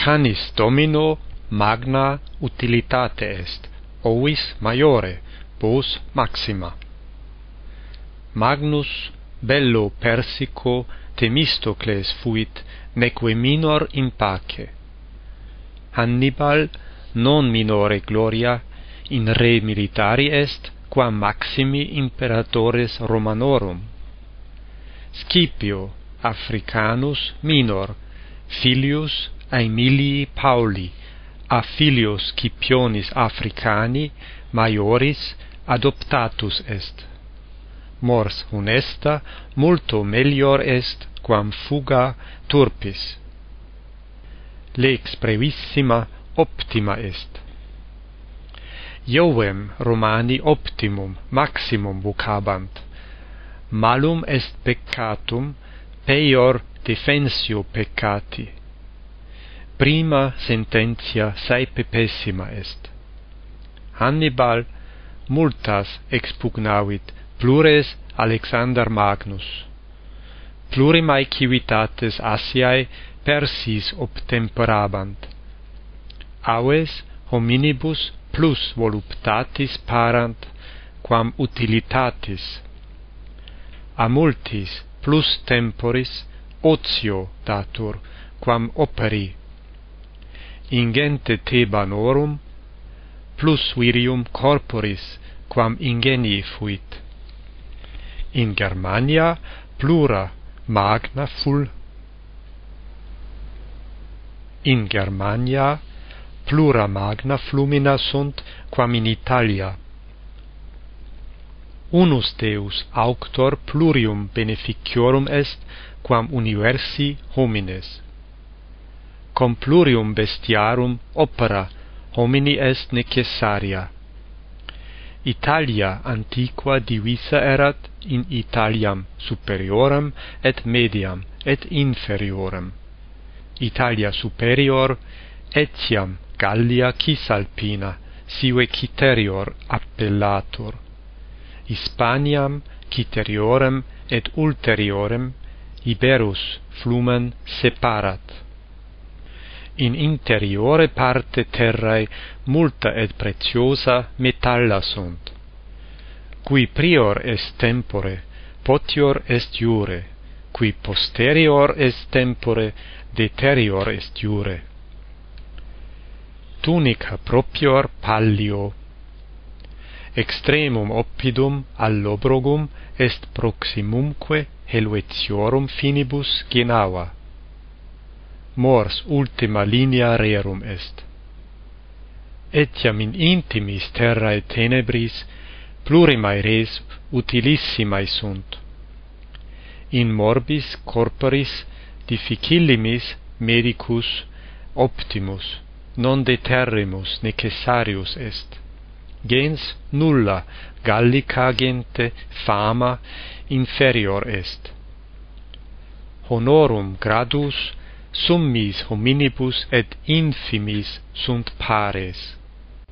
canis domino magna utilitate est, ovis maiore, bos maxima. Magnus bello persico Themistocles fuit neque minor in pace. Hannibal non minore gloria in re militari est quam maximi imperatores Romanorum. Scipio Africanus minor, filius Aemilii Pauli, a filios Scipionis Africani maioris adoptatus est. Mors honesta multo melior est quam fuga turpis. Lex brevissima optima est. Iovem Romani optimum maximum vocabant. Malum est peccatum, peior defensio peccati prima sententia saepe pessima est. Hannibal multas expugnavit plures Alexander Magnus. Plurimae civitates Asiae Persis obtemperabant. Aves hominibus plus voluptatis parant quam utilitatis. A multis plus temporis otio datur quam operi ingente Thebanorum, plus virium corporis quam ingenii fuit. In Germania plura magna ful In Germania plura magna flumina sunt quam in Italia. Unus Deus auctor plurium beneficiorum est quam universi homines cum plurium bestiarum opera homini est necessaria. Italia antiqua divisa erat in Italiam superiorem et mediam et inferiorem. Italia superior etiam Gallia Cisalpina sive citerior appellatur. Hispaniam citeriorem et ulteriorem Iberus flumen separat in interiore parte terrae multa et preciosa metalla sunt qui prior est tempore potior est iure qui posterior est tempore deterior est iure. Tunica propior pallio extremum oppidum allobrogum est proximumque helvetiorum finibus genava mors ultima linea rerum est. Etiam in intimis terrae tenebris plurimae res utilissimae sunt. In morbis corporis difficilimis medicus optimus, non deterrimus necessarius est. Gens nulla Gallica gente fama inferior est. Honorum gradus summis hominibus et infimis sunt pares.